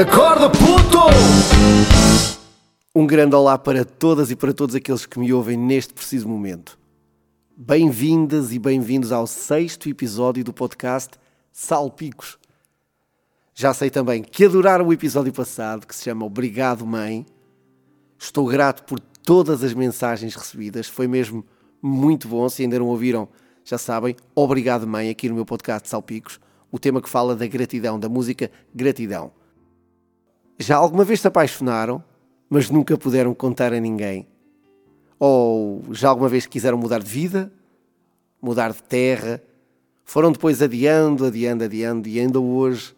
Acorda, puto! Um grande olá para todas e para todos aqueles que me ouvem neste preciso momento. Bem-vindas e bem-vindos ao sexto episódio do podcast Salpicos. Já sei também que adoraram o episódio passado, que se chama Obrigado, Mãe. Estou grato por todas as mensagens recebidas, foi mesmo muito bom. Se ainda não ouviram, já sabem, Obrigado, Mãe, aqui no meu podcast Salpicos, o tema que fala da gratidão, da música Gratidão. Já alguma vez se apaixonaram, mas nunca puderam contar a ninguém? Ou já alguma vez quiseram mudar de vida? Mudar de terra? Foram depois adiando, adiando, adiando e ainda hoje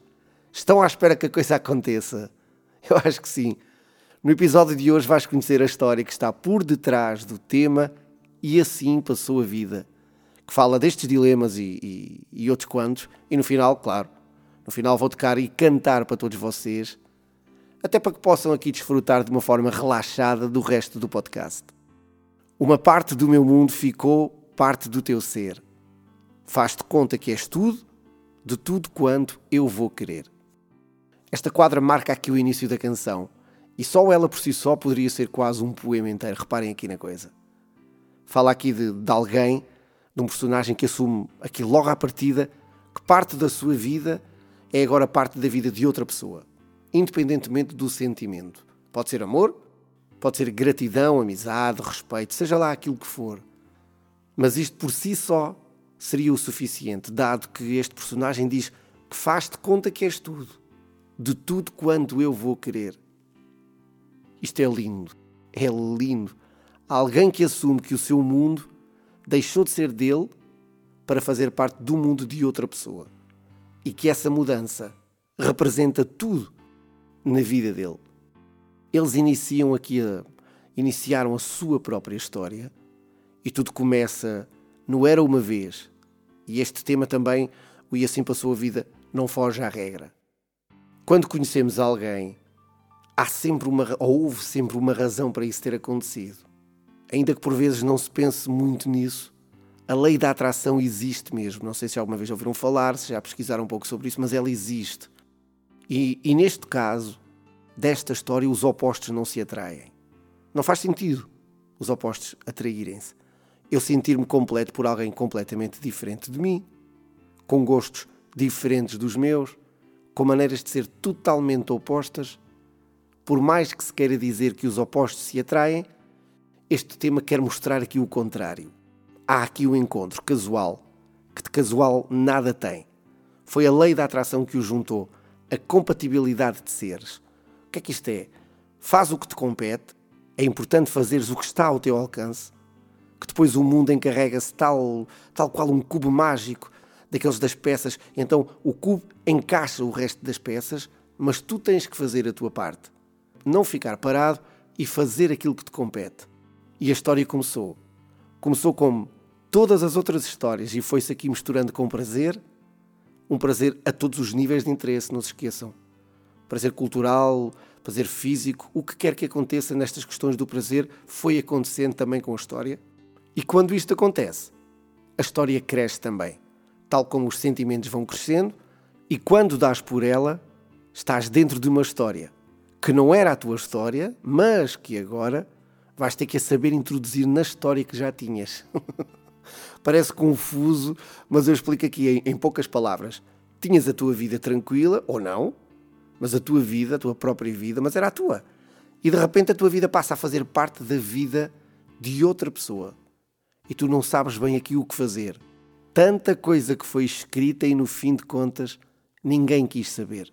estão à espera que a coisa aconteça? Eu acho que sim. No episódio de hoje vais conhecer a história que está por detrás do tema e assim passou a vida, que fala destes dilemas e, e, e outros quantos, e no final, claro, no final vou tocar e cantar para todos vocês até para que possam aqui desfrutar de uma forma relaxada do resto do podcast. Uma parte do meu mundo ficou parte do teu ser. Faz-te conta que és tudo, de tudo quanto eu vou querer. Esta quadra marca aqui o início da canção, e só ela por si só poderia ser quase um poema inteiro. Reparem aqui na coisa. Fala aqui de, de alguém, de um personagem que assume aqui logo à partida que parte da sua vida é agora parte da vida de outra pessoa independentemente do sentimento. Pode ser amor, pode ser gratidão, amizade, respeito, seja lá aquilo que for. Mas isto por si só seria o suficiente, dado que este personagem diz que faz-te conta que és tudo, de tudo quanto eu vou querer. Isto é lindo, é lindo. Alguém que assume que o seu mundo deixou de ser dele para fazer parte do mundo de outra pessoa e que essa mudança representa tudo na vida dele. Eles iniciam aqui a, iniciaram a sua própria história e tudo começa no Era uma vez. E este tema também, o E assim passou a vida, não foge à regra. Quando conhecemos alguém, há sempre uma, ou houve sempre uma razão para isso ter acontecido. Ainda que por vezes não se pense muito nisso, a lei da atração existe mesmo. Não sei se alguma vez ouviram falar, se já pesquisaram um pouco sobre isso, mas ela existe. E, e neste caso, desta história, os opostos não se atraem. Não faz sentido os opostos atraírem-se. Eu sentir-me completo por alguém completamente diferente de mim, com gostos diferentes dos meus, com maneiras de ser totalmente opostas. Por mais que se queira dizer que os opostos se atraem, este tema quer mostrar aqui o contrário. Há aqui um encontro casual, que de casual nada tem. Foi a lei da atração que o juntou a compatibilidade de seres. O que é que isto é? Faz o que te compete, é importante fazeres o que está ao teu alcance, que depois o mundo encarrega-se tal, tal qual um cubo mágico daqueles das peças, então o cubo encaixa o resto das peças, mas tu tens que fazer a tua parte. Não ficar parado e fazer aquilo que te compete. E a história começou. Começou como todas as outras histórias e foi-se aqui misturando com prazer um prazer a todos os níveis de interesse, não se esqueçam. Prazer cultural, prazer físico, o que quer que aconteça nestas questões do prazer foi acontecendo também com a história. E quando isto acontece, a história cresce também, tal como os sentimentos vão crescendo, e quando dás por ela, estás dentro de uma história que não era a tua história, mas que agora vais ter que a saber introduzir na história que já tinhas. Parece confuso, mas eu explico aqui em, em poucas palavras. Tinhas a tua vida tranquila, ou não, mas a tua vida, a tua própria vida, mas era a tua. E de repente a tua vida passa a fazer parte da vida de outra pessoa. E tu não sabes bem aqui o que fazer. Tanta coisa que foi escrita e no fim de contas ninguém quis saber.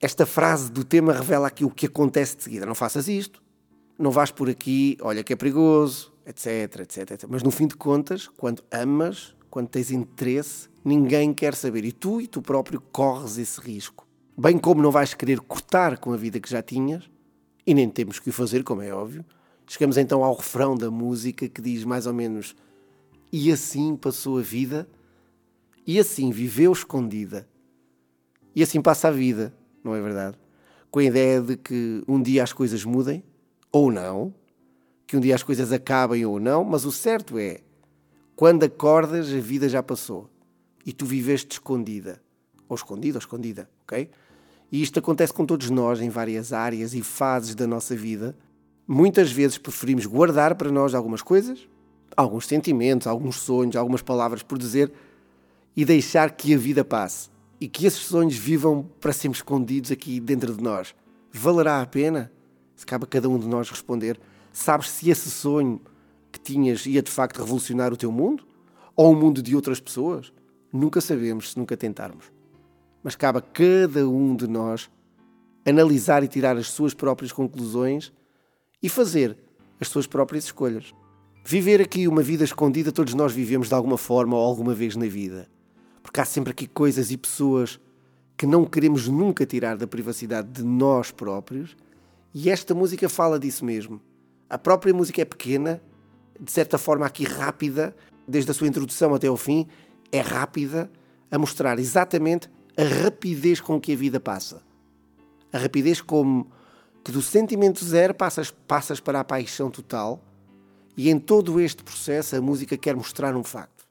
Esta frase do tema revela aqui o que acontece de seguida. Não faças isto, não vais por aqui, olha que é perigoso, etc, etc, etc. Mas no fim de contas, quando amas, quando tens interesse, ninguém quer saber. E tu e tu próprio corres esse risco. Bem como não vais querer cortar com a vida que já tinhas, e nem temos que o fazer, como é óbvio. Chegamos então ao refrão da música que diz mais ou menos: E assim passou a vida, e assim viveu escondida, e assim passa a vida, não é verdade? Com a ideia de que um dia as coisas mudem, ou não, que um dia as coisas acabem ou não, mas o certo é, quando acordas, a vida já passou e tu viveste escondida, ou escondido ou escondida, ok? E isto acontece com todos nós em várias áreas e fases da nossa vida. Muitas vezes preferimos guardar para nós algumas coisas, alguns sentimentos, alguns sonhos, algumas palavras por dizer e deixar que a vida passe e que esses sonhos vivam para sempre escondidos aqui dentro de nós. Valerá a pena? Se cabe a cada um de nós responder. Sabes se esse sonho que tinhas ia de facto revolucionar o teu mundo? Ou o mundo de outras pessoas? Nunca sabemos se nunca tentarmos. Mas cabe a cada um de nós analisar e tirar as suas próprias conclusões e fazer as suas próprias escolhas. Viver aqui uma vida escondida, todos nós vivemos de alguma forma ou alguma vez na vida. Porque há sempre aqui coisas e pessoas que não queremos nunca tirar da privacidade de nós próprios, e esta música fala disso mesmo. A própria música é pequena, de certa forma aqui rápida, desde a sua introdução até ao fim, é rápida a mostrar exatamente a rapidez com que a vida passa. A rapidez como que do sentimento zero passas, passas para a paixão total, e em todo este processo a música quer mostrar um facto.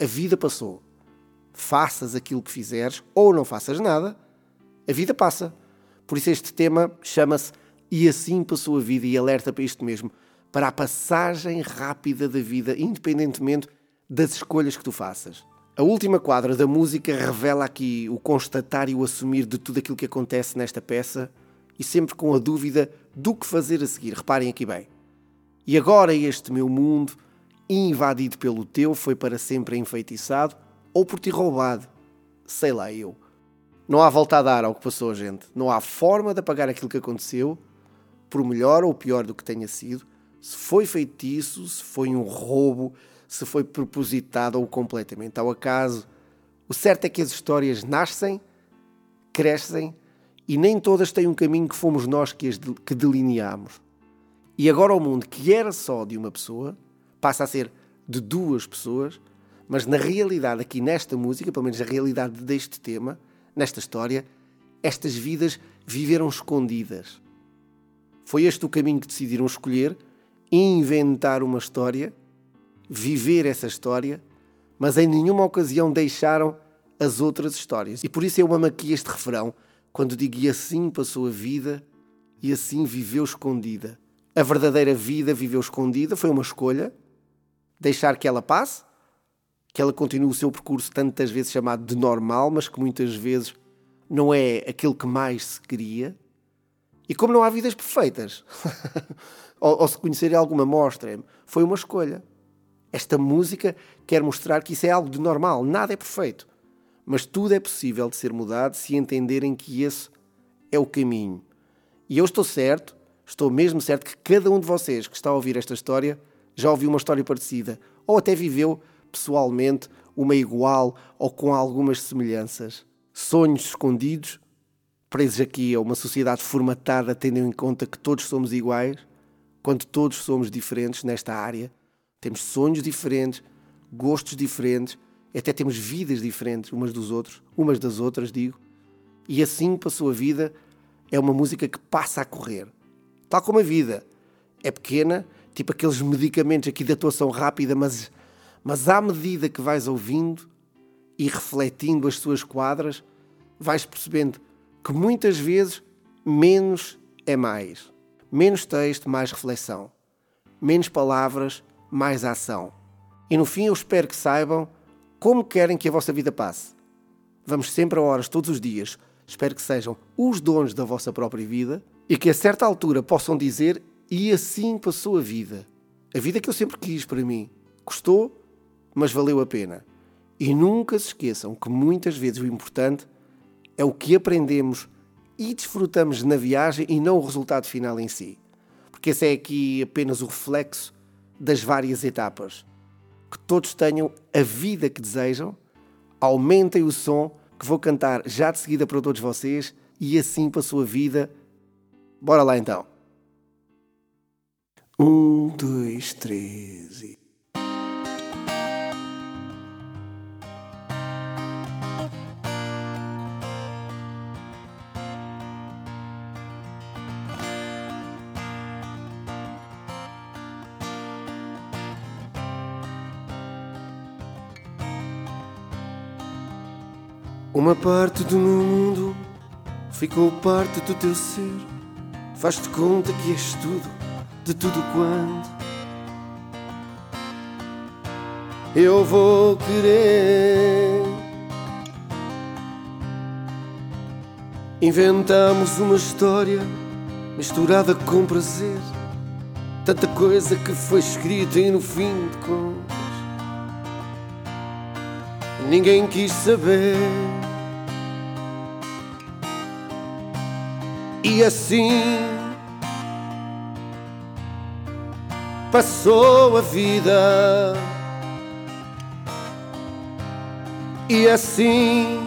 A vida passou. Faças aquilo que fizeres ou não faças nada, a vida passa. Por isso este tema chama-se E assim passou a vida e alerta para isto mesmo, para a passagem rápida da vida, independentemente das escolhas que tu faças. A última quadra da música revela aqui o constatar e o assumir de tudo aquilo que acontece nesta peça e sempre com a dúvida do que fazer a seguir. Reparem aqui bem. E agora este meu mundo, invadido pelo teu, foi para sempre enfeitiçado ou por ti roubado. Sei lá eu. Não há volta a dar ao que passou, gente. Não há forma de apagar aquilo que aconteceu, por melhor ou pior do que tenha sido. Se foi feitiço, se foi um roubo, se foi propositado ou completamente ao acaso. O certo é que as histórias nascem, crescem e nem todas têm um caminho que fomos nós que, as de, que delineamos. E agora o mundo que era só de uma pessoa passa a ser de duas pessoas, mas na realidade, aqui nesta música, pelo menos a realidade deste tema, nesta história, estas vidas viveram escondidas. Foi este o caminho que decidiram escolher, inventar uma história viver essa história, mas em nenhuma ocasião deixaram as outras histórias. E por isso eu amo aqui este refrão, quando digo e assim passou a vida e assim viveu escondida. A verdadeira vida viveu escondida, foi uma escolha, deixar que ela passe, que ela continue o seu percurso tantas vezes chamado de normal, mas que muitas vezes não é aquilo que mais se queria. E como não há vidas perfeitas, ou, ou se conhecerem alguma, mostrem foi uma escolha. Esta música quer mostrar que isso é algo de normal, nada é perfeito. Mas tudo é possível de ser mudado se entenderem que esse é o caminho. E eu estou certo, estou mesmo certo que cada um de vocês que está a ouvir esta história já ouviu uma história parecida, ou até viveu pessoalmente uma igual ou com algumas semelhanças. Sonhos escondidos, presos aqui a uma sociedade formatada tendo em conta que todos somos iguais, quando todos somos diferentes nesta área temos sonhos diferentes, gostos diferentes, até temos vidas diferentes umas dos outros, umas das outras, digo. E assim passou a vida, é uma música que passa a correr. Tal como a vida. É pequena, tipo aqueles medicamentos aqui de atuação rápida, mas, mas à medida que vais ouvindo e refletindo as suas quadras, vais percebendo que muitas vezes menos é mais. Menos texto, mais reflexão. Menos palavras, mais ação. E no fim eu espero que saibam como querem que a vossa vida passe. Vamos sempre a horas todos os dias. Espero que sejam os donos da vossa própria vida e que a certa altura possam dizer e assim passou a vida. A vida que eu sempre quis para mim. Custou, mas valeu a pena. E nunca se esqueçam que muitas vezes o importante é o que aprendemos e desfrutamos na viagem e não o resultado final em si. Porque esse é aqui apenas o reflexo das várias etapas. Que todos tenham a vida que desejam, aumentem o som que vou cantar já de seguida para todos vocês e assim para a sua vida. Bora lá então. Um, dois, três e. Uma parte do meu mundo ficou parte do teu ser. Faz-te conta que és tudo, de tudo quanto eu vou querer. Inventamos uma história misturada com prazer. Tanta coisa que foi escrita e no fim de contas ninguém quis saber. E assim passou a vida. E assim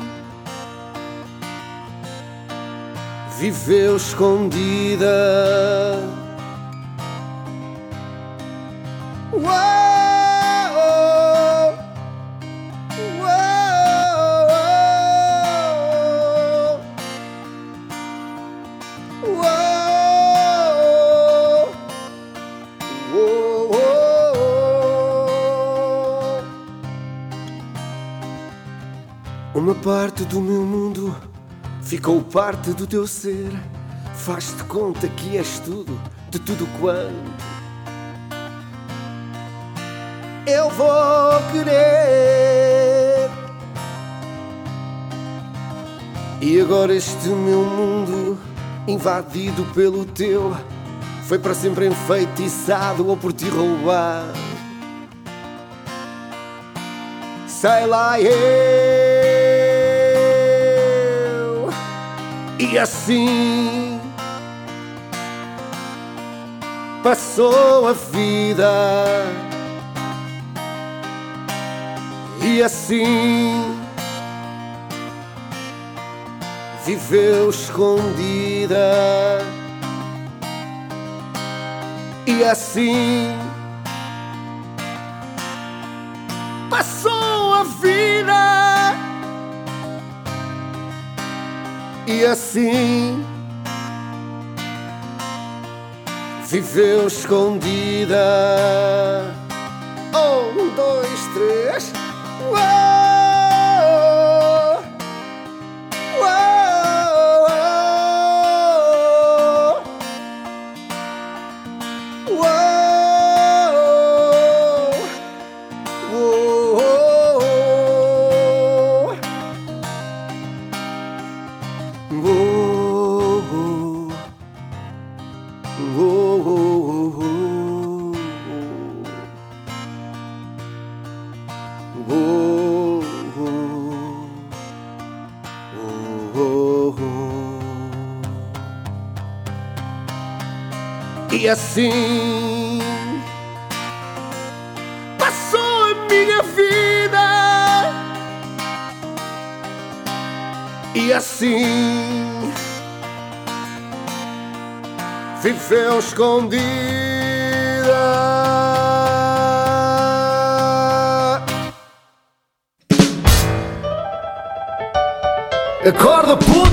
viveu escondida. Uma parte do meu mundo ficou parte do teu ser. Faz-te conta que és tudo, de tudo quanto eu vou querer. E agora este meu mundo, invadido pelo teu, foi para sempre enfeitiçado ou por ti roubado. Sei lá eu. E assim passou a vida. E assim viveu escondida. E assim E assim viveu escondida. Um, dois, três. Uou! E assim passou a minha vida. E assim viveu escondida. Acorda, puto!